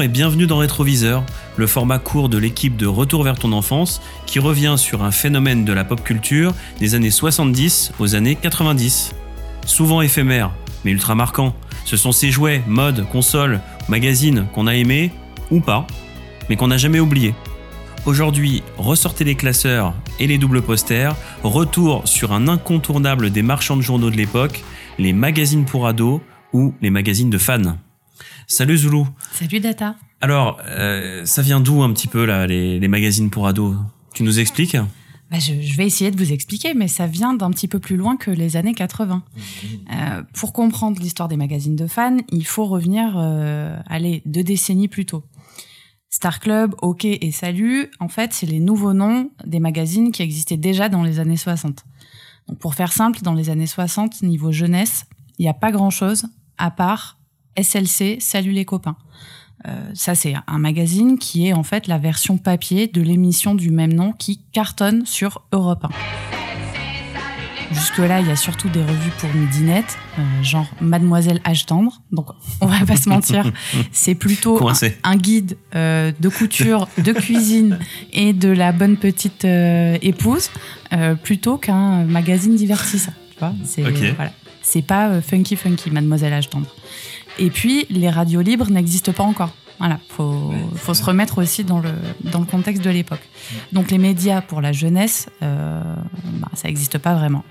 Et bienvenue dans Rétroviseur, le format court de l'équipe de Retour vers ton enfance qui revient sur un phénomène de la pop culture des années 70 aux années 90. Souvent éphémère, mais ultra marquant, ce sont ces jouets, modes, consoles, magazines qu'on a aimés ou pas, mais qu'on n'a jamais oubliés. Aujourd'hui, ressortez les classeurs et les doubles posters, retour sur un incontournable des marchands de journaux de l'époque, les magazines pour ados ou les magazines de fans. Salut Zoulou. Salut Data. Alors, euh, ça vient d'où un petit peu là, les, les magazines pour ados? Tu nous expliques? Bah je, je, vais essayer de vous expliquer, mais ça vient d'un petit peu plus loin que les années 80. Euh, pour comprendre l'histoire des magazines de fans, il faut revenir, euh, allez, deux décennies plus tôt. Star Club, OK et Salut, en fait, c'est les nouveaux noms des magazines qui existaient déjà dans les années 60. Donc, pour faire simple, dans les années 60, niveau jeunesse, il n'y a pas grand-chose à part SLC, Salut les copains. Euh, ça, c'est un magazine qui est en fait la version papier de l'émission du même nom qui cartonne sur Europe 1. Jusque-là, il y a surtout des revues pour midinette, euh, genre Mademoiselle Âge tendre. Donc, on va pas se mentir, c'est plutôt un, un, guide euh, de couture, de cuisine et de la bonne petite euh, épouse, plutôt qu'un magazine divertissant. Tu vois, c'est voilà, pas funky funky, Mademoiselle Âge tendre. Et puis, les radios libres n'existent pas encore. Voilà, faut, faut se remettre aussi dans le, dans le contexte de l'époque. Donc les médias pour la jeunesse, euh, bah, ça n'existe pas vraiment.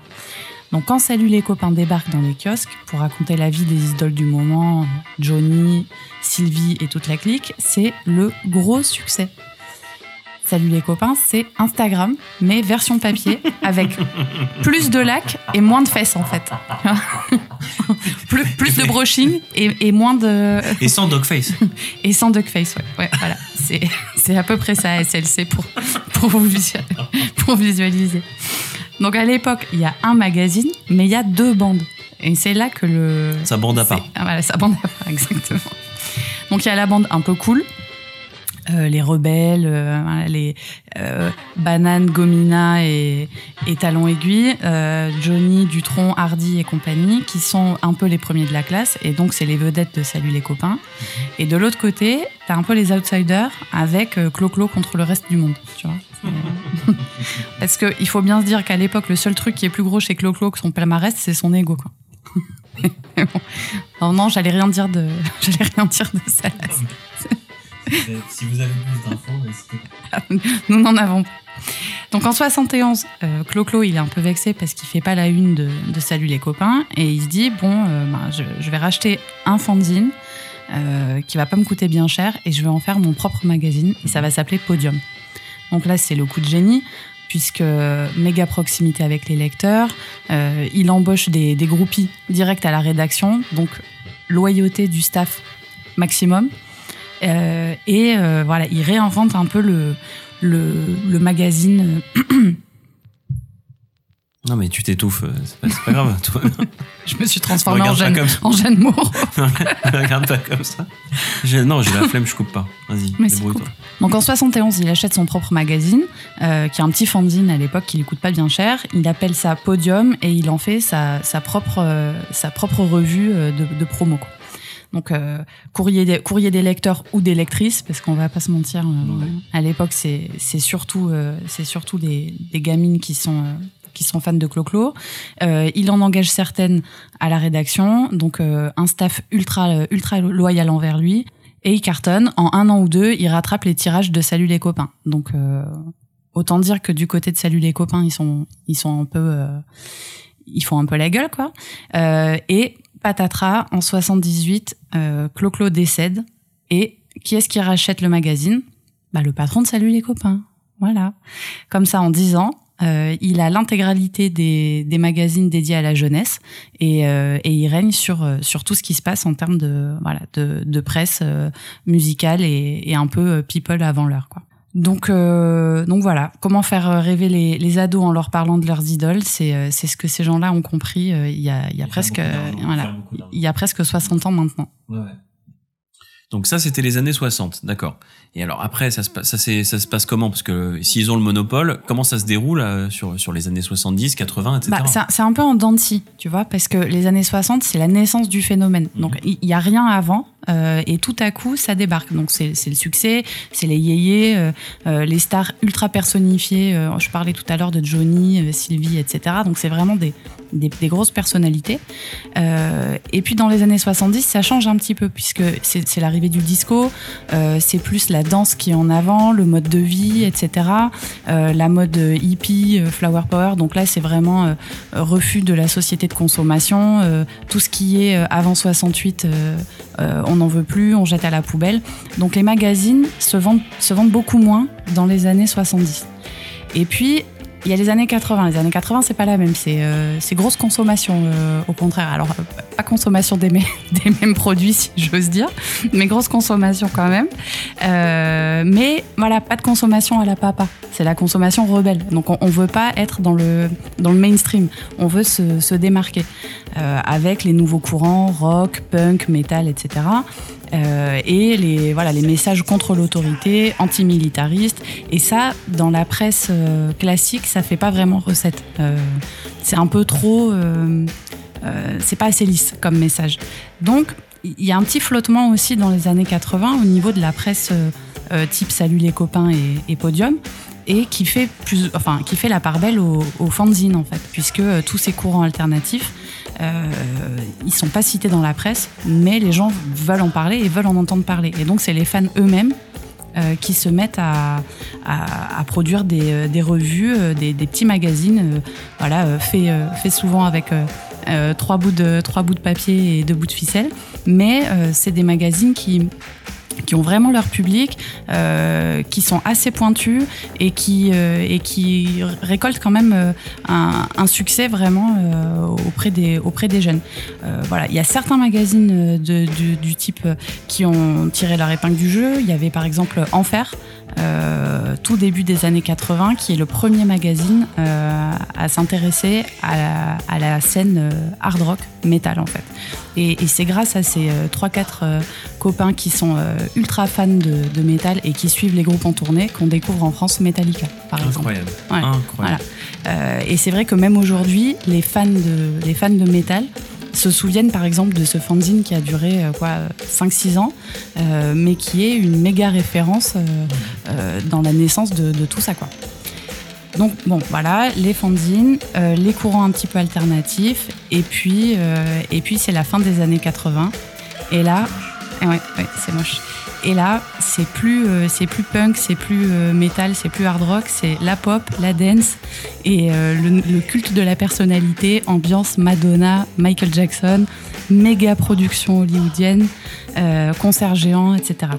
Donc quand Salut les copains débarquent dans les kiosques pour raconter la vie des idoles du moment, Johnny, Sylvie et toute la clique, c'est le gros succès. Salut les copains, c'est Instagram, mais version papier, avec plus de lacs et moins de fesses en fait. brushing et, et moins de... Et sans dogface. Et sans duckface, ouais. ouais voilà. C'est, à peu près ça, SLC, pour, pour, vous visualiser, pour visualiser. Donc à l'époque, il y a un magazine, mais il y a deux bandes. Et c'est là que le. Ça bande à part. Ah, voilà, ça bande à part, exactement. Donc il y a la bande un peu cool. Euh, les rebelles, euh, les euh, bananes, Gomina et, et Talon Aiguille, euh, Johnny, Dutron, Hardy et compagnie, qui sont un peu les premiers de la classe, et donc c'est les vedettes de Salut les copains. Et de l'autre côté, t'as un peu les outsiders avec euh, Clo-Clo contre le reste du monde, tu vois. Parce qu'il faut bien se dire qu'à l'époque, le seul truc qui est plus gros chez Clo-Clo que son palmarès, c'est son ego, quoi. Bon. Alors non, j'allais rien dire de, j'allais rien dire de ça. Si vous avez plus d'infos, Nous n'en avons pas. Donc en 71, euh, Clo-Clo, il est un peu vexé parce qu'il fait pas la une de, Salut les copains et il se dit bon, euh, ben, je, vais racheter un fanzine euh, qui va pas me coûter bien cher et je vais en faire mon propre magazine et ça va s'appeler Podium. Donc là, c'est le coup de génie puisque méga proximité avec les lecteurs, euh, il embauche des, des groupies direct à la rédaction, donc loyauté du staff maximum. Euh, et euh, voilà, il réinvente un peu le, le, le magazine. Non mais tu t'étouffes, euh, c'est pas, grave. Toi, Je me suis transformée en Jeanne, en Jeanne Moreau. Regarde pas comme ça. Non, j'ai la flemme, je coupe pas. Vas-y, débrouille-toi. Donc en 71, il achète son propre magazine, euh, qui est un petit fanzine à l'époque qui lui coûte pas bien cher. Il appelle ça Podium et il en fait sa, sa, propre, euh, sa propre revue de, de promo. Quoi. Donc euh, courrier, des, courrier des lecteurs ou des lectrices, parce qu'on va pas se mentir, euh, Ouais. à l'époque c'est surtout, euh, c'est surtout des, des gamines qui sont... euh, qui sont fans de Clo-Clo. Euh, il en engage certaines à la rédaction, donc euh, un staff ultra, ultra loyal envers lui. Et il cartonne. En un an ou deux, il rattrape les tirages de Salut les copains. Donc, euh, autant dire que du côté de Salut les copains, ils sont, ils sont un peu, euh, ils font un peu la gueule, quoi. Euh, et patatras, en 78, euh, Clo-Clo décède. Et qui est-ce qui rachète le magazine? Bah, le patron de Salut les copains. Voilà. Comme ça, en 10 ans, euh, il a l'intégralité des, des magazines dédiés à la jeunesse et, euh, et il règne sur, euh, sur tout ce qui se passe en termes de, voilà, de, de presse euh, musicale et, et un peu euh, people avant l'heure. Quoi. Donc, euh, donc voilà, comment faire euh, rêver les, les ados en leur parlant de leurs idoles, c'est euh, ce que ces gens-là ont compris il y a, il y a Ils presque voilà, il y a presque 60 ans maintenant. Donc ça, c'était les années 60, d'accord. Et alors après, ça se, passe- ça, ça se passe comment? Parce que s'ils ont le monopole, comment ça se déroule euh, sur, sur les années 70, 80, etc. Bah, c'est un- peu en dents tu vois, parce que les années 60, c'est la naissance du phénomène. Donc, il n'y a rien avant. euh, et tout à coup ça débarque. Donc c'est le succès, c'est les yéyés, euh, euh, les stars ultra personnifiées. je parlais tout à l'heure de Johnny, Sylvie, etc. Donc c'est vraiment des, des, grosses personnalités. et puis dans les années 70, ça change un petit peu puisque c'est l'arrivée du disco, c'est plus la danse qui est en avant, le mode de vie, etc. la mode hippie, flower power. Donc là c'est vraiment refus de la société de consommation. tout ce qui est avant 68, on n'en veut plus, on jette à la poubelle. Donc les magazines se vendent, se vendent beaucoup moins dans les années 70. Et puis, il y a les années 80. Les années 80, c'est pas la même. C'est euh, grosse consommation, euh, au contraire. Alors, euh, pas consommation des, mêmes produits, si j'ose dire, mais grosse consommation quand même. mais voilà, pas de consommation à la papa. C'est la consommation rebelle. Donc, on, on, veut pas être dans le, dans le mainstream. On veut se, se démarquer avec les nouveaux courants rock, punk, metal, etc. Euh, et les, voilà, les messages contre l'autorité, antimilitariste. Et ça, dans la presse euh, classique, ça fait pas vraiment recette. Euh, c'est un peu trop. c'est pas assez lisse comme message. Donc, il y a un petit flottement aussi dans les années 80 au niveau de la presse type Salut les copains et, Podium et qui fait, plus, enfin, qui fait la part belle aux au fanzines en fait, puisque tous ces courants alternatifs euh, ils sont pas cités dans la presse, mais les gens veulent en parler et veulent en entendre parler. Et donc c'est les fans eux-mêmes euh, qui se mettent à, produire des, euh, revues, euh, des, petits magazines, voilà, fait souvent avec trois, bouts de, trois bouts de papier et deux bouts de ficelle. Mais c'est des magazines qui qui ont vraiment leur public, euh, qui sont assez pointus et qui, euh, récoltent quand même euh, un, succès vraiment auprès, des, jeunes. Voilà. Il y a certains magazines du, type qui ont tiré leur épingle du jeu. Il y avait par exemple Enfer, tout début des années 80, qui est le premier magazine à s'intéresser à, la, scène hard rock, metal en fait. Et, et c'est grâce à ces 3-4 euh, copains qui sont ultra fans de, de, métal et qui suivent les groupes en tournée qu'on découvre en France Metallica, par Incroyable. exemple. Ouais. Incroyable. Voilà. et c'est vrai que même aujourd'hui, les fans de, les fans de métal se souviennent par exemple de ce fanzine qui a duré euh, quoi 5-6 ans, euh, mais qui est une méga référence euh, dans la naissance de, de, tout ça. Quoi. Donc bon, voilà, les fanzines, les courants un petit peu alternatifs, et puis, et puis c'est la fin des années 80. Et là, ouais, ouais c'est moche. Et là, c'est plus, euh, punk, c'est plus euh, metal, c'est plus hard rock, c'est la pop, la dance et euh, le, culte de la personnalité, ambiance Madonna, Michael Jackson, méga production hollywoodienne, euh, concert géant, etc.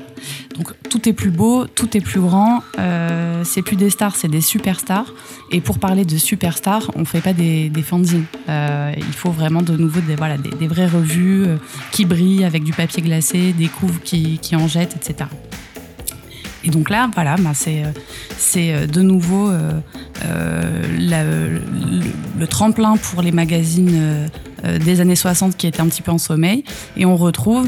Donc tout est plus beau, tout est plus grand. Euh, c'est plus des stars, c'est des superstars. Et pour parler de superstars, on fait pas des, des fanzines. Euh, il faut vraiment de nouveau des, voilà, des, vraies revues qui brillent avec du papier glacé, des couves qui, qui en jettent, etc. Et donc là, voilà, bah c'est de nouveau le, tremplin pour les magazines des années 60 qui étaient un petit peu en sommeil, et on retrouve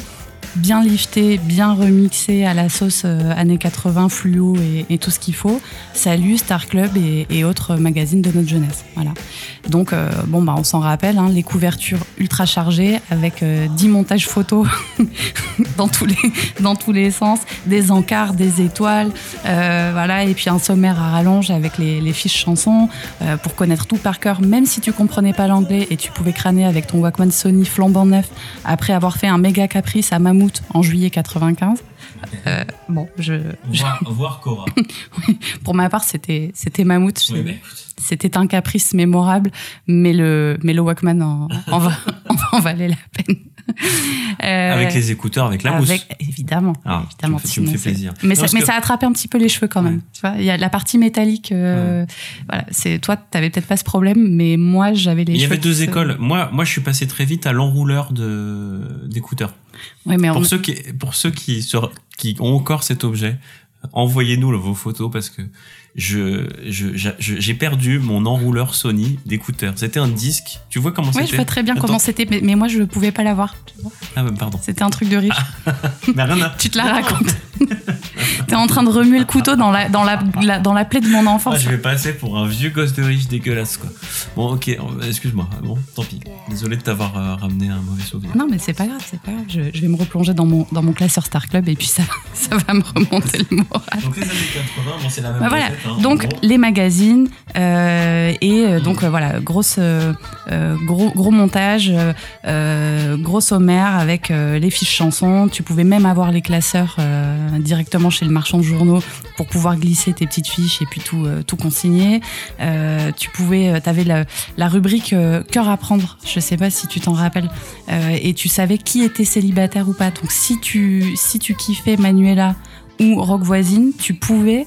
bien lifté, bien remixé à la sauce euh, années 80, fluo et, tout ce qu'il faut. Salut, Star Club et, autres magazines de notre jeunesse. Voilà. Donc, euh, bon, bah, on s'en rappelle, hein, les couvertures ultra chargées avec euh, 10 montages photos dans, tous les, sens, des encarts, des étoiles, euh, voilà, et puis un sommaire à rallonge avec les, fiches chansons pour connaître tout par cœur, même si tu comprenais pas l'anglais et tu pouvais crâner avec ton Walkman Sony flambant neuf après avoir fait un méga caprice à Mammouth en juillet 95. Euh, bon, je. Voir, je... voir Cora. pour ma part, c'était c'était Mammouth. Oui, c'était un caprice mémorable, mais le mais le Walkman en, en, va, en valait la peine. Euh, avec les écouteurs, avec la mousse. Évidemment. Ah, évidemment tu me, fais, tu me fais plaisir. Mais, ça, mais que... ça attrapait un petit peu les cheveux quand même. Ouais. Tu vois, il y a la partie métallique. Euh, ouais. Voilà, c'est toi, t'avais peut-être pas ce problème, mais moi, j'avais les. Il y avait deux écoles. Moi, moi, je suis passé très vite à l'enrouleur de d'écouteurs. Mais pour on... ceux qui pour ceux qui, se, qui ont encore cet objet, envoyez-nous vos photos parce que je, je- je- j'ai perdu mon enrouleur Sony d'écouteurs. C'était un disque. Tu vois comment Oui, c'était je vois très bien Attends. comment c'était, mais, mais moi je ne pouvais pas l'avoir. Ah, bah, pardon. C'était un truc de riche. Mais rien à- tu te la racontes. T'es en train de remuer le couteau dans la, dans la, la- dans la plaie de mon Ah, enfance. je vais passer pour un vieux gosse de riche dégueulasse, quoi. Bon, ok, excuse-moi. Bon, tant pis. Désolé de t'avoir euh, ramené un mauvais souvenir. Non, mais c'est pas grave, c'est pas grave. Je, je vais me replonger dans mon, dans mon classeur Star Club et puis ça, ça va me remonter le moral. Donc les années 80, bon, c'est la même Bah voilà, donc les magazines euh, et euh, donc euh, voilà grosse euh, gros gros montage, gros sommaire avec euh, les fiches chansons. Tu pouvais même avoir les classeurs euh, directement chez le marchand de journaux pour pouvoir glisser tes petites fiches et puis tout euh, tout consigner. Euh, tu pouvais, euh, t'avais la, la rubrique euh, cœur à prendre. Je sais pas si tu t'en rappelles Euh, et tu savais qui était célibataire ou pas. Donc si tu si tu kiffais Manuela ou Rock Voisine, tu pouvais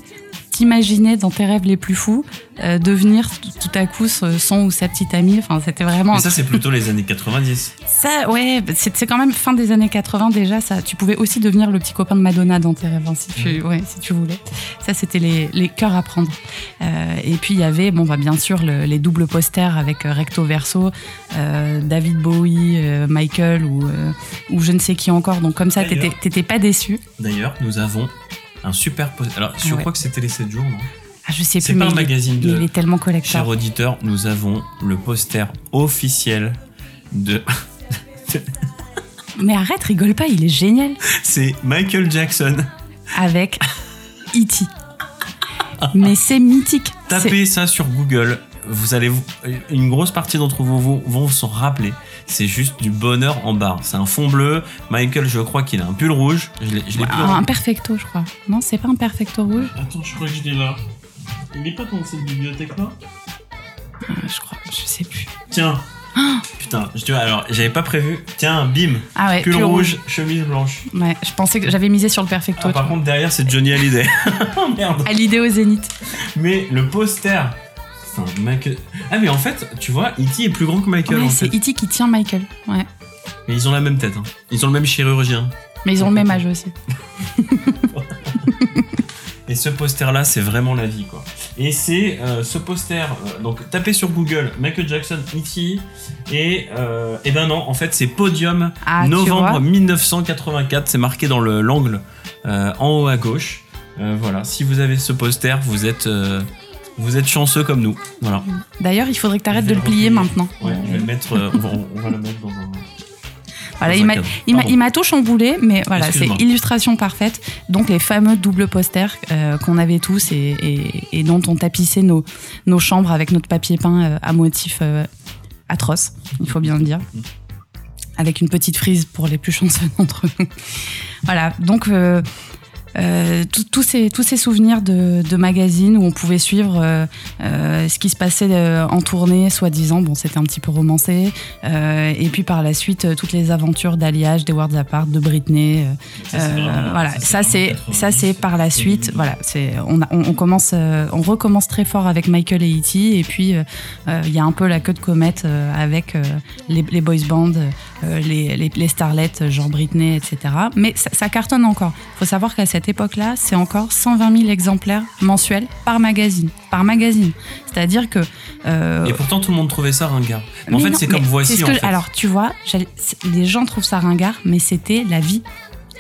t'imaginer dans tes rêves les plus fous euh, devenir tout, à coup son ou sa petite amie. Enfin, c'était vraiment Mais ça, c'est plutôt les années 90. ça, ouais, c'est quand même fin des années 80 déjà. Ça, tu pouvais aussi devenir le petit copain de Madonna dans tes rêves, hein, si tu, ouais, si tu voulais. Ça, c'était les, les cœurs à prendre. Euh, et puis il y avait, bon, bah bien sûr, le- les doubles posters avec euh, recto verso, euh, David Bowie, Michael ou ou je ne sais qui encore. Donc comme ça, t'étais pas déçu. D'ailleurs, nous avons un super poster. Alors, je ouais. crois que c'était les 7 jours, non? Ah, je sais C'est plus, pas mais un il magazine il, de- est tellement collector. auditeur, nous avons le poster officiel de. Mais arrête, rigole pas, il est génial. c'est Michael Jackson. avec E.T. Mais c'est mythique. Tapez ça sur Google. Vous allez, vous- une grosse partie d'entre vous vont, vont s'en rappeler. C'est juste du bonheur en barre. C'est un fond bleu. Michael, je crois qu'il a un pull rouge. Je l'ai plus Ah, un perfecto, je crois. Non, c'est pas un perfecto rouge Attends, je crois que je l'ai là. Il est pas dans cette bibliothèque là Euh, Je crois, je sais plus. Tiens. Putain, je, alors j'avais pas prévu. Tiens, bim. Ah ouais, Pull pull rouge, chemise blanche. Ouais, je pensais que j'avais misé sur le perfecto. Ah, par vois. contre, derrière, c'est Johnny Hallyday. oh merde. L'idée au zénith. Mais le poster. Michael- Ah, mais en fait, tu vois, E.T. est plus grand que Michael. Ouais, en c'est fait. E.T. qui tient Michael. Ouais. Mais ils ont la même tête. hein. Ils ont le même chirurgien. Mais ils ont le même âge aussi. Et ce poster-là, c'est vraiment la vie, quoi. Et c'est euh, ce poster. euh, donc, tapez sur Google Michael Jackson E.T. Et, euh, et ben non, en fait, c'est Podium Ah, novembre vois 1984. C'est marqué dans le- l'angle en haut à gauche. Voilà, si vous avez ce poster, vous êtes, euh, vous êtes chanceux comme nous. Voilà. D'ailleurs, il faudrait que tu arrêtes de le plier maintenant. Ouais, je vais le mettre. euh, on, va, on va le mettre dans un. Voilà, dans il m'a- tout chamboulé, mais voilà, c'est illustration parfaite. Donc les fameux doubles posters euh, qu'on avait tous et, et- et dont on tapissait nos, nos chambres avec notre papier peint euh, à motif atroce, il faut bien le dire. Avec une petite frise pour les plus chanceux d'entre nous. Voilà, donc euh, euh, tous- ces, tous ces souvenirs de, de magazines où on pouvait suivre euh, euh, ce qui se passait en tournée, soi-disant, bon, c'était un petit peu romancé. Et puis par la suite, toutes les aventures d'Alliage, des Worlds Apart, de Britney. Ça, vraiment- voilà, ça c'est ça c'est 90, par la suite. Voilà, c'est on, a- on, on commence, on recommence très fort avec Michael et E.T. Et puis il y a un peu la queue de comète avec les, les boys bands, les, les, euh, genre Britney, etc. Mais ça, ça cartonne encore. Il faut savoir qu'à cette époque-là, c'est encore 120 000 exemplaires mensuels par magazine, par magazine. C'est-à-dire que euh, Et pourtant, tout le monde trouvait ça ringard. Mais en mais fait, c'est comme voici. ce en que- fait. Alors, tu vois, les gens trouvent ça ringard, mais c'était la vie.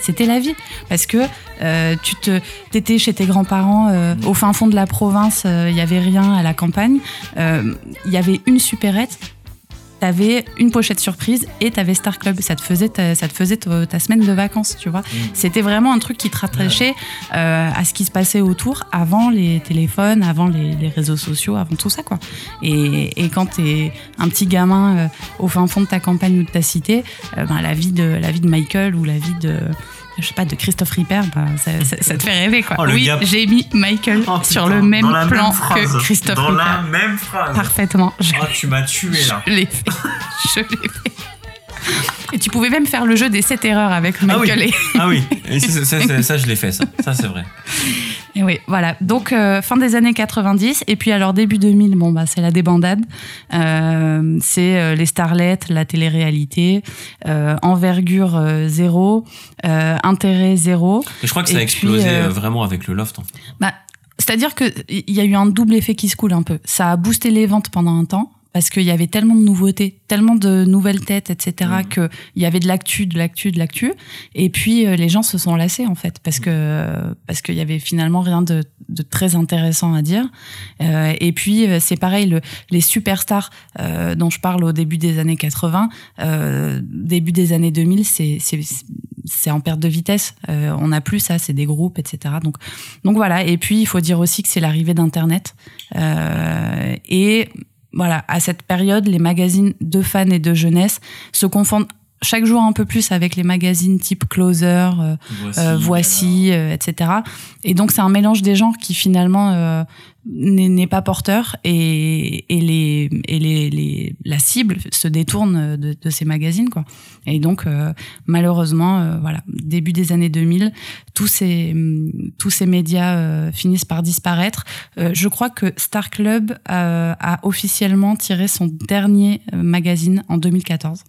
C'était la vie. Parce que euh, tu te, étais chez tes grands-parents euh, Mm. au fin fond de la province, euh, il y avait rien à la campagne. Euh, Il y avait une supérette. T'avais une pochette surprise et t'avais Star Club. Ça te faisait ta, ça te faisait ta, ta semaine de vacances, tu vois. Mm. C'était vraiment un truc qui te rattachait euh, à ce qui se passait autour avant les téléphones, avant les, les réseaux sociaux, avant tout ça, quoi. Et, et quand t'es un petit gamin euh, au fin fond de ta campagne ou de ta cité, euh, ben, la vie de la vie de Michael ou la vie de je sais pas de Christophe Ripper, ben, ça, ça- ça te fait rêver, quoi. Oh, oui, j'ai mis Michael Oh, sur le même dans la plan même phrase. que Christophe Dans Ripper. la même phrase. Parfaitement. Je, Ah, tu m'as tué là. je l'ai fait. Je l'ai fait. Et tu pouvais même faire le jeu des 7 erreurs avec Ah oui. Michael Ah oui, ça, ça, ça, ça, je l'ai fait, ça. Ça, c'est vrai. Et oui, voilà. Donc, euh, fin des années 90. Et puis, alors, début 2000, bon, bah, c'est la débandade. Euh, c'est euh, les starlets, la télé-réalité, envergure zéro, intérêt zéro. Et je crois que ça a explosé puis, vraiment avec le loft. En fait. Bah, C'est-à-dire qu'il y a eu un double effet qui se coule un peu. Ça a boosté les ventes pendant un temps, parce qu'il y avait tellement de nouveautés, tellement de nouvelles têtes, etc., mmh. qu'il y avait de l'actu, de l'actu, de l'actu. Et puis, euh, les gens se sont lassés, en fait, parce que parce qu'il y avait finalement rien de, de très intéressant à dire. Euh, et puis, euh, c'est pareil, le, les superstars euh, dont je parle au début des années 80, euh, début des années 2000, c'est c'est en perte de vitesse. on n'a plus ça, c'est des groupes, etc. Donc, donc voilà. Et puis, il faut dire aussi que c'est l'arrivée d'Internet. et voilà, à cette période, les magazines de fans et de jeunesse se confondent chaque jour un peu plus avec les magazines type Closer, euh, Voici, euh, euh, etc. Et donc c'est un mélange des genres qui finalement n'est pas porteur et, et, les, et les, les, la cible se détourne de, de ces magazines quoi. Et donc malheureusement voilà début des années 2000 tous ces tous ces médias finissent par disparaître. je crois que Star Club a officiellement tiré son dernier magazine en 2014.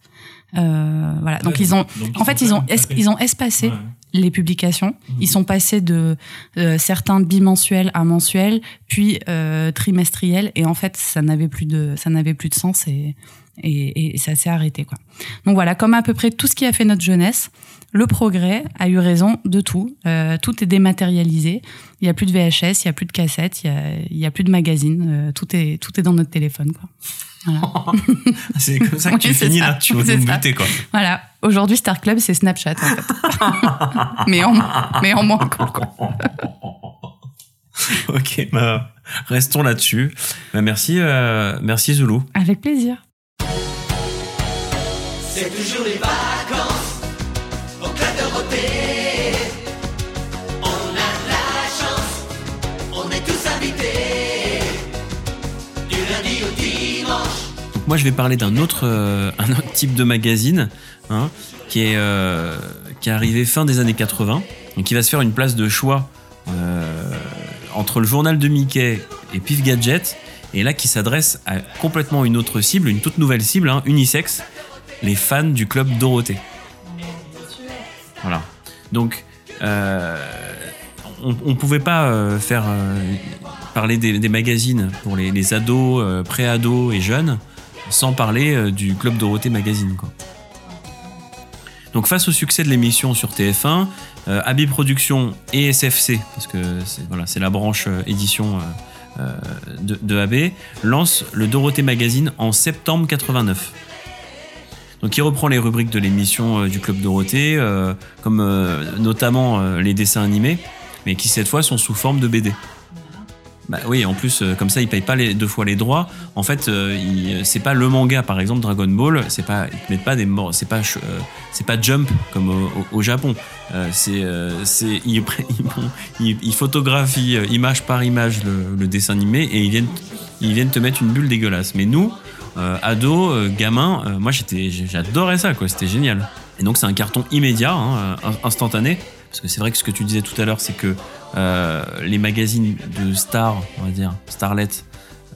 Euh, voilà. Donc ils ont, en fait, ils ont, ils ont espacé les publications. Mhm. Ils sont passés de euh, certains bimensuels à mensuels, puis euh, trimestriels, et en fait, ça n'avait plus de, ça n'avait plus de sens et et, et ça s'est arrêté quoi. Donc voilà, comme à peu près tout ce qui a fait notre jeunesse, le progrès a eu raison de tout. Euh, tout est dématérialisé. Il y a plus de VHS, il y a plus de cassettes, il y a, plus de magazines. Euh, tout est tout est dans notre téléphone quoi. c'est comme ça que tu finis là, tu vas nous buter quoi. Voilà. Aujourd'hui, Star Club, c'est Snapchat en fait. mais, en, mais en moins cool quoi. ok, bah, restons là-dessus. Bah, merci, euh, merci Zulu. Avec plaisir. C'est toujours les vacances au club. On a la chance, on est tous invités. Du lundi au dimanche. moi, je vais parler d'un autre, euh, type de magazine hein, qui, est, euh, qui est arrivé fin des années 80 et qui va se faire une place de choix euh, entre le journal de Mickey et Pif Gadget. Et là, qui s'adresse à complètement une autre cible, une toute nouvelle cible, hein, unisexe, les fans du club Dorothée. Voilà. Donc, euh, on, on pouvait pas euh, faire euh, parler des, magazines pour les, ados, pré-ados et jeunes sans parler du club Dorothée magazine. Donc, face au succès de l'émission sur TF1, euh, AB Productions et SFC, parce que c'est la branche édition de, de AB, lancent le Dorothée Magazine en septembre 89. Donc il reprend les rubriques de l'émission euh, du Club Dorothée, euh, comme euh, notamment les dessins animés, mais qui cette fois sont sous forme de BD. Bah oui, en plus, comme ça, ils payent pas les, deux fois les droits. En fait, euh, c'est pas le manga, par exemple, Dragon Ball, c'est pas, ils mettent pas des morts, c'est pas, c'est pas Jump comme au, Japon. c'est, c'est, ils, photographient image par image le, le, dessin animé et ils viennent, ils viennent te mettre une bulle dégueulasse. Mais nous, euh, ado, euh, gamin, euh, moi j'étais, j'adorais ça, quoi. C'était génial. Et donc c'est un carton immédiat, hein, instantané. Parce que c'est vrai que ce que tu disais tout à l'heure, c'est que les magazines de stars, on va dire, starlet,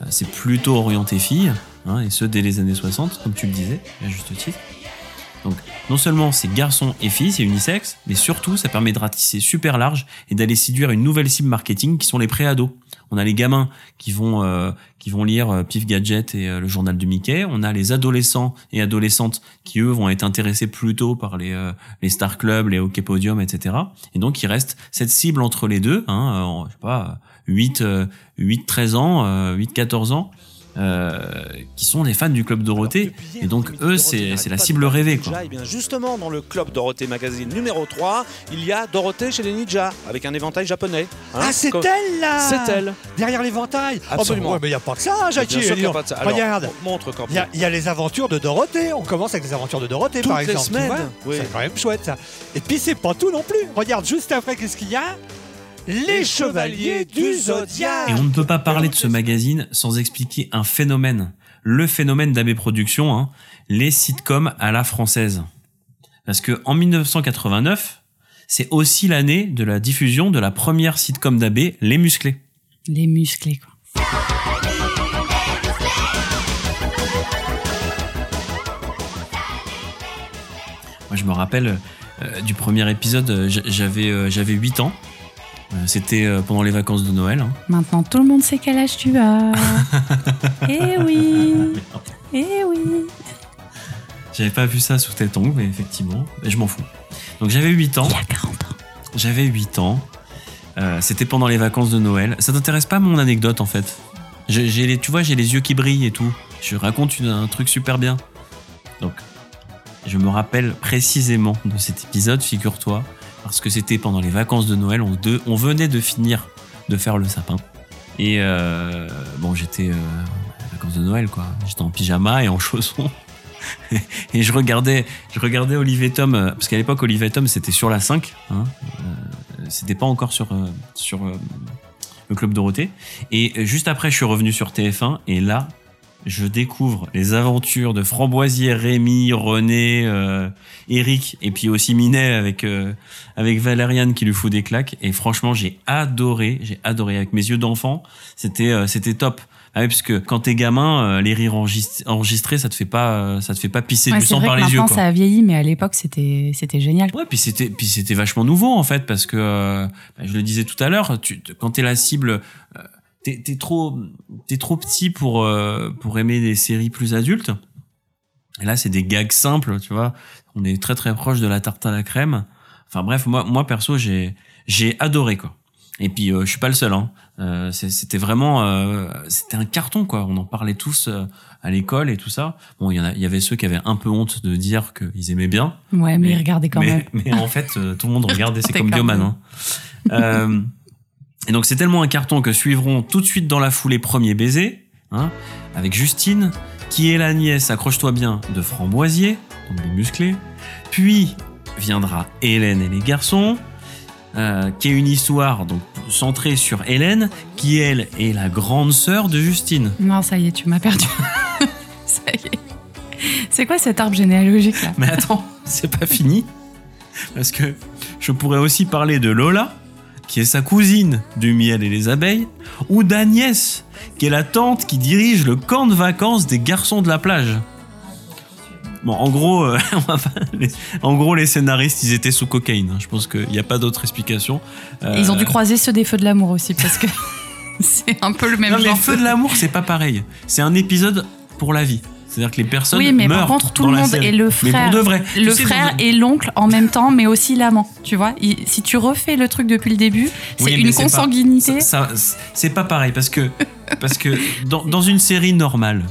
c'est plutôt orienté filles, hein, et ce dès les années 60, comme tu le disais, à juste titre. Donc, non seulement c'est garçons et filles, c'est unisexe, mais surtout ça permet de ratisser super large et d'aller séduire une nouvelle cible marketing qui sont les pré-ados. On a les gamins qui vont euh, qui vont lire euh, Pif Gadget et euh, le journal de Mickey. On a les adolescents et adolescentes qui eux vont être intéressés plutôt par les les Star Club, les Hockey Podium, etc. Et donc il reste cette cible entre les deux, hein, je sais pas, 8 8 13 ans, 8 14 ans qui sont les fans du Club Dorothée. Et donc, eux, c'est la cible rêvée. Quoi. Et eh bien justement, dans le Club Dorothée Magazine numéro 3, il y a Dorothée chez les ninjas, avec un éventail japonais. Hein ah, c'est elle là C'est elle Derrière l'éventail Absolument. Oh, bah, ouais, mais il n'y a pas que ça, Jackie. Bien sûr qu'il n'y a pas de ça. Alors, Regarde. Montre, Il y, a, y, a les aventures de Dorothée. On commence avec les aventures de Dorothée, Toutes par exemple. Les semaines. Oui. C'est quand même chouette, ça. Et puis, c'est pas tout non plus. Regarde, juste après, qu'est-ce qu'il y a? Les Chevaliers du Zodiaque. Et on ne peut pas parler de ce magazine sans expliquer un phénomène. Le phénomène d'AB Productions, hein, les sitcoms à la française. Parce que en 1989, c'est aussi l'année de la diffusion de la première sitcom d'AB, Les Musclés. Les Musclés, quoi. Moi, je me rappelle euh, du premier épisode, j'avais euh, j'avais 8 ans. Euh, C'était euh, pendant les vacances de Noël. hein. Maintenant, tout le monde sait quel âge tu as. eh oui. Eh oui. J'avais pas vu ça sous tel angle, mais effectivement, mais je m'en fous. Donc j'avais 8 ans. Il a 40 ans. J'avais 8 ans. Euh, C'était pendant les vacances de Noël. Ça t'intéresse pas mon anecdote en fait? J'ai j'ai les, Tu vois, j'ai les yeux qui brillent et tout. Je raconte une- un truc super bien. Donc, je me rappelle précisément de cet épisode, figure-toi, parce que c'était pendant les vacances de Noël. On, venait de finir de faire le sapin. Et euh, bon, j'étais euh, vacances de Noël, quoi. J'étais en pyjama et en chaussons. et je regardais, je regardais Olivier Tom, euh, parce qu'à l'époque, Olivier Tom, c'était sur la 5. Hein, euh, c'était pas encore sur, sur le Club Dorothée. Et juste après, je suis revenu sur TF1, et là, je découvre les aventures de Framboisier, Rémi, René, euh, Eric, et puis aussi Minet avec, euh, avec Valériane qui lui fout des claques. Et franchement, j'ai adoré, j'ai adoré. Avec mes yeux d'enfant, c'était euh, c'était top. Ah oui, parce que quand t'es gamin, euh, les rires enregist- enregistrés, ça te fait pas, euh, ça te fait pas pisser Ouais, du sang vrai par que les yeux. Quoi. ça a vieilli, mais à l'époque c'était c'était génial. Ouais, puis c'était, puis c'était vachement nouveau en fait, parce que euh, bah, je le disais tout à l'heure, tu, quand t'es la cible, euh, t'es, trop, t'es trop petit pour euh, pour aimer des séries plus adultes. Et là, c'est des gags simples, tu vois. On est très très proche de la tarte à la crème. Enfin bref, moi, moi perso, j'ai, j'ai adoré quoi. Et puis euh, je suis pas le seul. Hein. Euh, c'était vraiment, euh, c'était un carton quoi. On en parlait tous euh, à l'école et tout ça. Bon, il y en a, il y avait ceux qui avaient un peu honte de dire qu'ils aimaient bien. Ouais, mais, regardez quand mais, même. mais en fait, euh, tout le monde regardait, c'est comme quand Bioman. Hein. Et donc, c'est tellement un carton que suivront tout de suite dans la foulée Premier Baiser, hein, avec Justine, qui est la nièce, accroche-toi bien, de Framboisier, donc des musclés. Puis viendra Hélène et les garçons, euh, qui est une histoire donc centrée sur Hélène, qui elle est la grande sœur de Justine. Non, ça y est, tu m'as perdu. ça y est. C'est quoi cet arbre généalogique là? Mais attends, c'est pas fini. Parce que je pourrais aussi parler de Lola, qui est sa cousine du miel et les abeilles, ou d'Agnès, qui est la tante qui dirige le camp de vacances des garçons de la plage. Bon, en gros, euh, les- en gros, les scénaristes, ils étaient sous cocaïne. hein. Je pense qu'il n'y a pas d'autre explication. Euh, Ils ont dû croiser ceux des Feux de l'amour aussi, parce que c'est un peu le même Non, genre. Feu de l'amour, c'est pas pareil. C'est un épisode pour la vie. C'est-à-dire que les personnes Oui, mais meurent par contre, tout le monde est le frère. pour de vrai. Le frère et l'oncle en même temps, mais aussi l'amant. Tu vois, Il- si tu refais le truc depuis le début, c'est Oui, une consanguinité. C'est pas pareil parce que parce que dans, dans une série normale,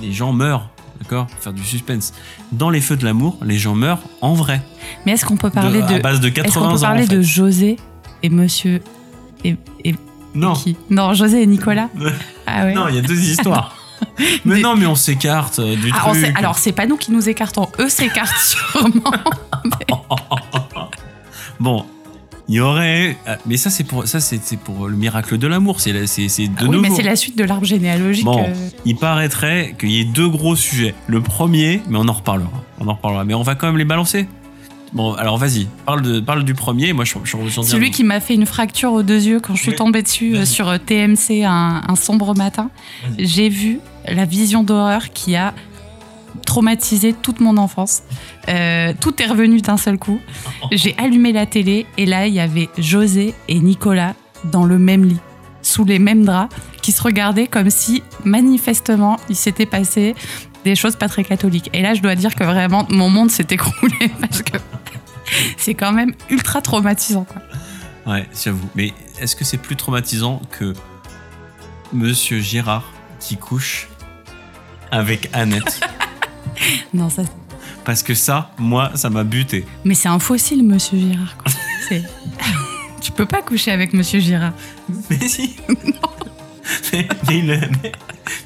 les gens meurent, d'accord, faire du suspense. Dans les feux de l'amour, les gens meurent en vrai, Mais est-ce qu'on peut parler de, de, à base de est-ce 80 qu'on ans. peut parler en fait. de José et Monsieur et, et Non, qui? Non, José et Nicolas. Ah ouais. non, il y a deux histoires. mais Des- non, mais on s'écarte euh, du Ah, truc. alors c'est pas nous qui nous écartons, eux s'écartent sûrement. bon. Il y aurait, euh, mais ça c'est pour ça c'est c'est pour le miracle de l'amour, c'est c'est c'est de Ah oui, mais c'est la suite de l'arbre généalogique. Bon, euh, il paraîtrait qu'il y ait deux gros sujets. Le premier, mais on en reparlera. On en reparlera. Mais on va quand même les balancer. Bon, alors vas-y, parle, de, parle du premier. Moi, je, je, un Celui qui m'a fait une fracture aux deux yeux quand je suis tombée dessus sur TMC un, un sombre matin. J'ai vu la vision d'horreur qui a traumatisé toute mon enfance. Euh, tout est revenu d'un seul coup. J'ai allumé la télé et là, il y avait José et Nicolas dans le même lit, sous les mêmes draps, qui se regardaient comme si manifestement il s'était passé des choses pas très catholiques. Et là, je dois dire que vraiment, mon monde s'est écroulé parce que c'est quand même ultra traumatisant. Ouais, j'avoue. Mais est-ce que c'est plus traumatisant que Monsieur Gérard qui couche avec Annette Non, ça. Parce que ça, moi, ça m'a buté. Mais c'est un fossile, Monsieur Girard. quoi. Tu peux pas coucher avec Monsieur Girard. Mais si mais, mais il- mais-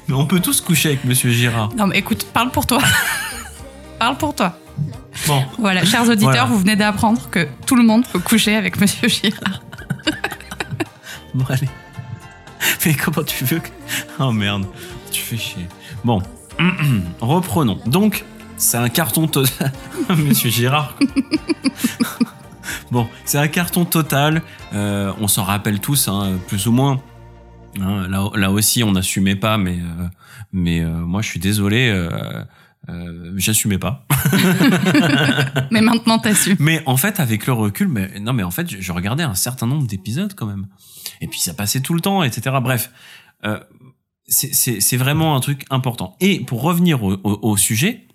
mais on peut tous coucher avec Monsieur Gérard. Non, mais écoute, parle pour toi. parle pour toi. Bon, Voilà, chers auditeurs, Voilà. vous venez d'apprendre que tout le monde peut coucher avec Monsieur Girard. bon, allez. Mais comment tu veux que... Oh merde, tu fais chier. Bon, reprenons. Donc, c'est un carton total. Monsieur Gérard. bon, c'est un carton total. Euh, on s'en rappelle tous, hein, plus ou moins. Hein, là, là aussi, on n'assumait pas, mais, euh, mais euh, moi, je suis désolé. j'assumais pas. Mais maintenant, t'as su. Mais en fait, avec le recul, mais non, mais en fait, je, je regardais un certain nombre d'épisodes quand même. Et puis ça passait tout le temps, etc. Bref, c'est- vraiment un truc important. Et pour revenir au, au- au sujet,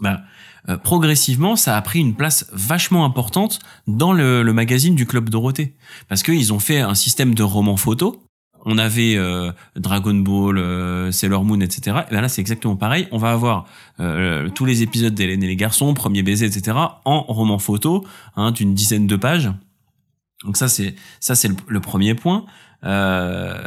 bah, euh, progressivement, ça a pris une place vachement importante dans le, le magazine du Club Dorothée. Parce qu'ils ont fait un système de romans photo. On avait euh, Dragon Ball, euh, Sailor Moon, etc. Et ben là, c'est exactement pareil. On va avoir euh, tous les épisodes d'Hélène et les garçons, Premier baiser, etc. en roman photo, hein, d'une dizaine de pages. Donc ça, c'est le premier point. Euh,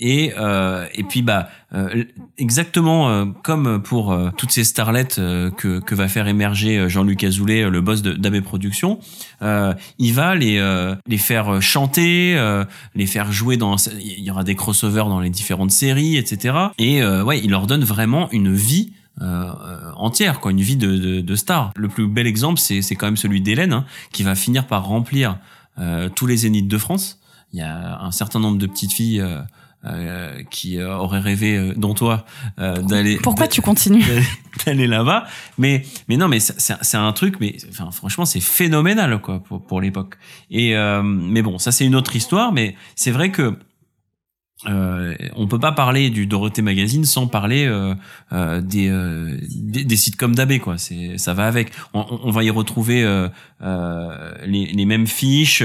et euh, et puis bah euh, exactement comme pour toutes ces starlettes que que va faire émerger Jean-Luc Azoulay, le boss d'AB Productions, il va les les faire chanter, les faire jouer dans il y aura des crossovers dans les différentes séries, etc. Et ouais, il leur donne vraiment une vie euh, entière, quoi, une vie de, de, de star. Le plus bel exemple, c'est c'est quand même celui d'Hélène, hein, qui va finir par remplir euh, tous les zéniths de France. Il y a un certain nombre de petites filles euh, euh, qui euh, auraient rêvé, euh, dont toi, euh, d'aller Pourquoi tu continues d'aller- là-bas. Mais mais non, mais c'est un truc, mais enfin franchement c'est phénoménal quoi pour, pour l'époque. Et euh, mais bon, ça c'est une autre histoire. Mais c'est vrai que euh, on peut pas parler du Dorothée Magazine sans parler euh, euh, des, euh, des des sitcoms d'AB quoi. C'est ça va avec. On, on- va y retrouver euh, les, les mêmes fiches.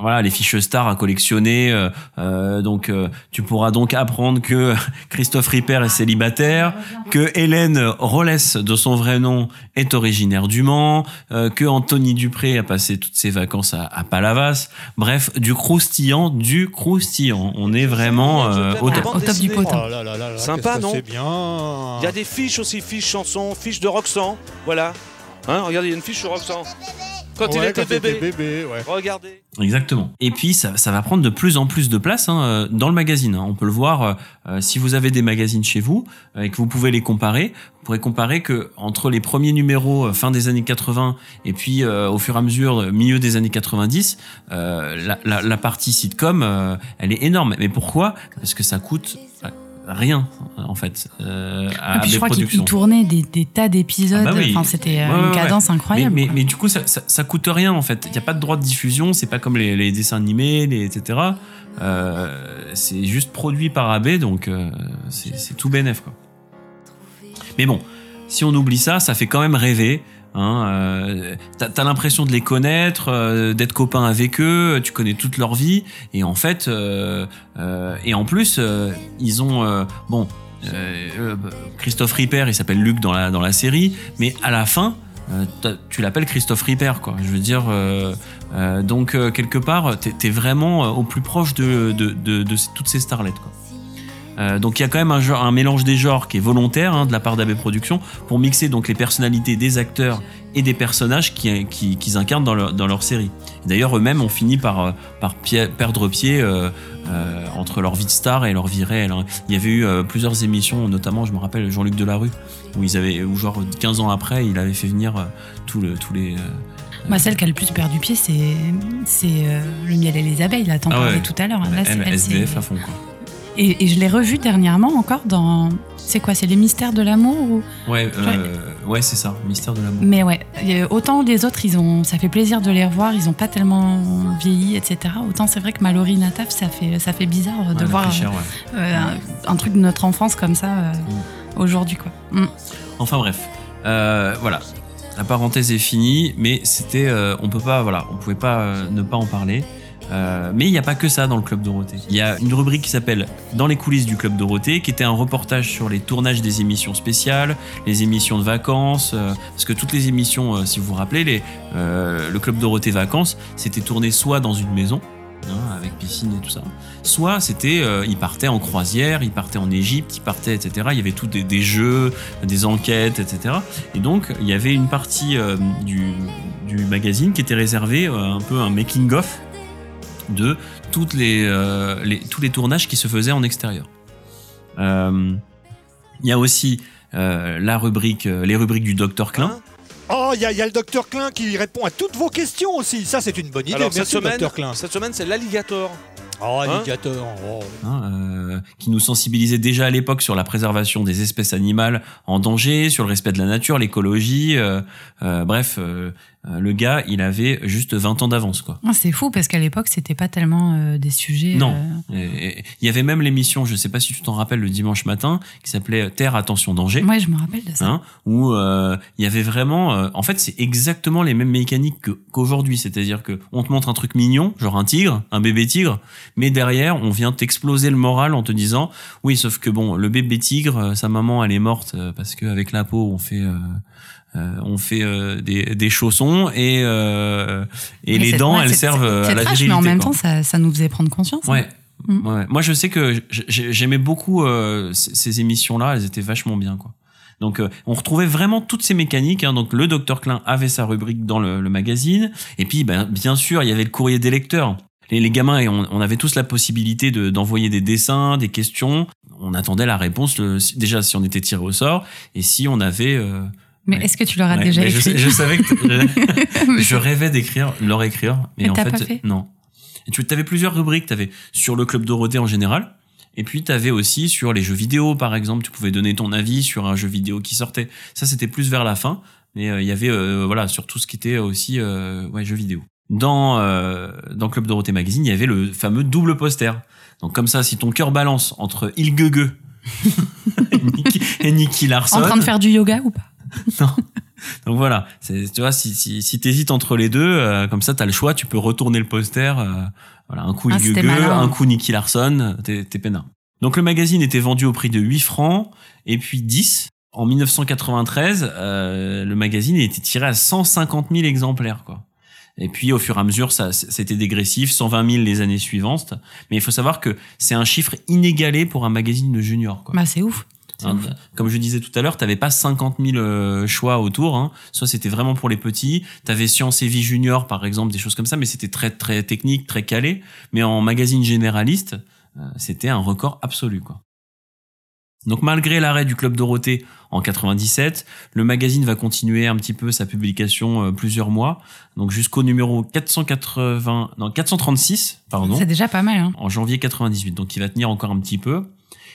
Voilà les fiches stars à collectionner euh, euh, donc euh, tu pourras donc apprendre que Christophe Ripper est célibataire que Hélène Rollès de son vrai nom est originaire du Mans euh, que Anthony Dupré a passé toutes ses vacances à, à Palavas bref du croustillant du croustillant on est vraiment euh, au top Au top du pot. Oh là là là là, Sympa, non C'est bien. Il y a des fiches aussi, fiches chansons, fiches de Roxan. Voilà. Hein, regardez, il y a une fiche sur Roxan. Quand il était quand bébé. t'étais bébé, ouais. Regardez. Exactement. Et puis ça, ça va prendre de plus en plus de place hein, euh, dans le magazine. hein. On peut le voir euh, euh, si vous avez des magazines chez vous euh, et que vous pouvez les comparer. Vous pourrez comparer que entre les premiers numéros euh, fin des années 80 et puis euh, au fur et à mesure milieu des années 90, euh, la, la, la partie sitcom, euh, elle est énorme. Mais pourquoi? Parce que ça coûte euh, rien en fait euh, à Et puis je crois qu'il Productions. il tournait des, des tas d'épisodes. Ah bah oui. Enfin, c'était euh, Ouais, ouais, une cadence incroyable. mais, du coup, ça, ça, ça coûte rien en fait. Il n'y a pas de droit de diffusion, c'est pas comme les, les dessins animés, les, etc. Euh, c'est juste produit par AB, donc euh, c'est c'est tout bénef quoi. Mais bon, si on oublie ça, ça fait quand même rêver. Hein, euh, t'as l'impression de les connaître, euh, d'être copain avec eux, tu connais toute leur vie, et en fait, euh, euh, et en plus, euh, ils ont euh, bon, euh, euh, Christophe Ripper, il s'appelle Luc dans la dans la série, mais à la fin, euh, tu l'appelles Christophe Ripper, quoi. Je veux dire, euh, euh, donc euh, quelque part, t'es es vraiment euh, au plus proche de, de, de, de toutes ces starlettes, quoi. Euh, donc il y a quand même un, genre, un mélange des genres qui est volontaire hein, de la part d'AB Productions pour mixer donc les personnalités des acteurs et des personnages qui, qui, qu'ils incarnent dans leur, dans leur série. D'ailleurs eux-mêmes ont fini par, euh, par pied- perdre pied euh, euh, entre leur vie de star et leur vie réelle. hein. Il y avait eu plusieurs émissions, notamment je me rappelle Jean-Luc Delarue, où ils avaient, où genre 15 ans après, il avait fait venir tout le, tous les... Moi, celle qui a le plus perdu pied, c'est c'est euh, le miel et les abeilles. Là, t'en Ah parlais ouais. tout à l'heure. Là, elle, SDF à fond quoi. Et, et je l'ai revu dernièrement encore dans. C'est quoi C'est les mystères de l'amour ou... Ouais, euh, ouais c'est ça, Mystère de l'amour. Mais ouais, euh, autant les autres, ils ont, ça fait plaisir de les revoir, ils ont pas tellement vieilli, etc. Autant c'est vrai que Mallory Nataf, ça fait, ça fait bizarre Ouais, de voir cher, ouais. euh, un, un truc de notre enfance comme ça euh, aujourd'hui, quoi. Mm. Enfin bref, euh, voilà. La parenthèse est finie, mais c'était, euh, on peut pas, voilà, on pouvait pas euh, ne pas en parler. Euh, mais il n'y a pas que ça dans le Club Dorothée. Il y a une rubrique qui s'appelle Dans les coulisses du Club Dorothée, qui était un reportage sur les tournages des émissions spéciales, les émissions de vacances, euh, parce que toutes les émissions, euh, si vous vous rappelez, le Club Dorothée Vacances, c'était tourné soit dans une maison, hein, avec piscine et tout ça, soit c'était, ils partaient en croisière, ils partaient en Égypte, ils partaient, etc. Il y avait tout des, jeux, des enquêtes, etc. Et donc, il y avait une partie du, magazine qui était réservée un peu un making-of de toutes les, euh, les- tous les tournages qui se faisaient en extérieur. Euh, Il y a aussi euh, la rubrique, euh, les rubriques du Docteur Klein. Hein Oh, il y, a- il y a le docteur Klein qui répond à toutes vos questions aussi. Ça, c'est une bonne idée. Alors cette Merci, semaine, docteur Klein. cette semaine c'est l'alligator. Oh, Hein alligator. oh. hein, euh, qui nous sensibilisait déjà à l'époque sur la préservation des espèces animales en danger, sur le respect de la nature, l'écologie. euh, euh, bref, le gars, il avait juste 20 ans d'avance, quoi. Ah, c'est fou parce qu'à l'époque, c'était pas tellement euh, des sujets. Non. euh, Il y avait même l'émission, je sais pas si tu t'en rappelles, le dimanche matin, qui s'appelait Terre, attention, danger. Ouais, je me rappelle de ça. Hein, où euh, il y avait vraiment, euh, en fait, c'est exactement les mêmes mécaniques que- qu'aujourd'hui. C'est-à-dire que on te montre un truc mignon, genre un tigre, un bébé tigre, mais derrière, on vient t'exploser le moral en te disant, oui, sauf que bon, le bébé tigre, euh, sa maman, elle est morte euh, parce qu'avec la peau, on fait euh, on fait euh, des, des chaussons et euh, et les dents, ouais, elles servent euh, à la trash, virilité. mais en même quoi. temps, ça, ça nous faisait prendre conscience. hein. Ouais. Mm. ouais. Moi, je sais que j'ai- j'aimais beaucoup euh, ces émissions-là. Elles étaient vachement bien, quoi. Donc, euh, on retrouvait vraiment toutes ces mécaniques. Hein. Donc, le docteur Klein avait sa rubrique dans le, le magazine. Et puis, ben, bien sûr, il y avait le courrier des lecteurs. Les, les gamins, et on, on avait tous la possibilité de- d'envoyer des dessins, des questions. On attendait la réponse, le- déjà si on était tiré au sort, et si on avait. Mais est-ce que tu leur as ouais, déjà je, écrit je savais que je, rêvais d'écrire, leur écrire, mais Mais en fait, pas fait non. Et tu avais plusieurs rubriques. Tu avais sur le club Dorothée en général, et puis tu avais aussi sur les jeux vidéo, par exemple. Tu pouvais donner ton avis sur un jeu vidéo qui sortait. Ça, c'était plus vers la fin, mais euh, il y avait euh, voilà sur tout ce qui était aussi euh, ouais jeux vidéo. Dans euh, dans Club Dorothée Magazine, il y avait le fameux double poster. Donc comme ça, si ton cœur balance entre Il Nicky, et Nicky Larson, En train de faire du yoga ou pas? non. Donc voilà, tu vois si si si t'hésites entre les deux, euh, comme ça t'as le choix, tu peux retourner le poster. euh, voilà, un coup Ah, malin. un coup Nicky Larson, t'es t'es peinard. Donc le magazine était vendu au prix de 8 francs et puis 10. En 1993, euh, le magazine était tiré à 150 000 exemplaires quoi. Et puis au fur et à mesure, ça c'était dégressif, 120 000 les années suivantes. Mais il faut savoir que c'est un chiffre inégalé pour un magazine de junior. Quoi. Bah, c'est ouf. Hein, comme je disais tout à l'heure, t'avais pas 50 000 euh, choix autour. Hein. Soit c'était vraiment pour les petits. T'avais Science et Vie Junior, par exemple, des choses comme ça, mais c'était très très technique, très calé. Mais en magazine généraliste, euh, c'était un record absolu, quoi. Donc malgré l'arrêt du club Dorothée en 97, le magazine va continuer un petit peu sa publication euh, plusieurs mois, donc jusqu'au numéro 480, non 436, pardon, C'est déjà pas mal. Hein. en janvier 98. Donc il va tenir encore un petit peu.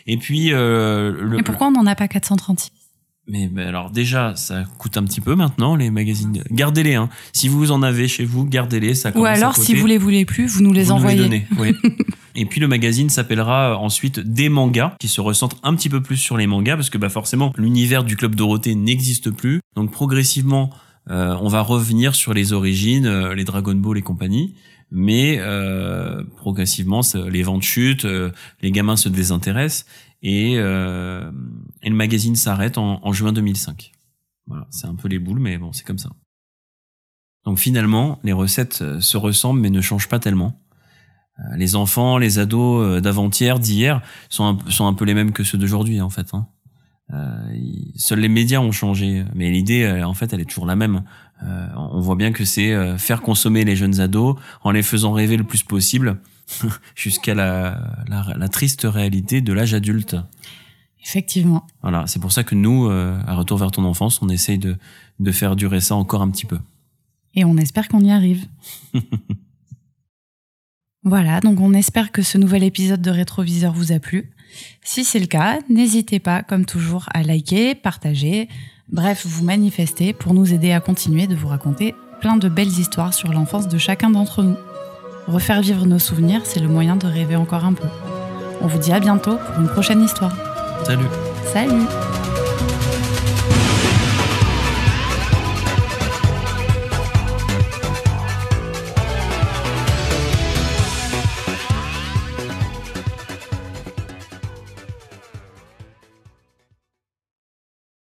Et puis euh, le, Mais pourquoi on n'en a pas 436 mais, mais alors déjà, ça coûte un petit peu maintenant les magazines. Gardez-les. Hein. Si vous en avez chez vous, gardez-les. Ça Ou à alors, si vous les voulez plus, vous nous les Vous nous envoyez. donnez, oui. Et puis le magazine s'appellera ensuite Des mangas, qui se recentre un petit peu plus sur les mangas, parce que bah forcément l'univers du club Dorothée n'existe plus. Donc progressivement, euh, on va revenir sur les origines, euh, les Dragon Ball et compagnie. Mais euh, progressivement, les ventes chutent, euh, les gamins se désintéressent et, euh, le magazine s'arrête en, juin 2005. Voilà, c'est un peu les boules, mais bon, c'est comme ça. Donc finalement, les recettes euh, se ressemblent mais ne changent pas tellement. Les enfants, les ados d'avant-hier, d'hier, sont un, sont un peu les mêmes que ceux d'aujourd'hui en fait. Hein. Euh, seuls les médias ont changé, mais l'idée, elle, en fait, elle est toujours la même. Euh, on voit bien que c'est euh, faire consommer les jeunes ados en les faisant rêver le plus possible, jusqu'à la, la, la triste réalité de l'âge adulte. Effectivement. Voilà, c'est pour ça que nous, euh, à Retour vers ton enfance, on essaye de, de faire durer ça encore un petit peu. Et on espère qu'on y arrive. voilà, donc on espère que ce nouvel épisode de Rétroviseur vous a plu. Si c'est le cas, n'hésitez pas, comme toujours, à liker, partager, bref, vous manifester pour nous aider à continuer de vous raconter plein de belles histoires sur l'enfance de chacun d'entre nous. Refaire vivre nos souvenirs, c'est le moyen de rêver encore un peu. On vous dit à bientôt pour une prochaine histoire. Salut Salut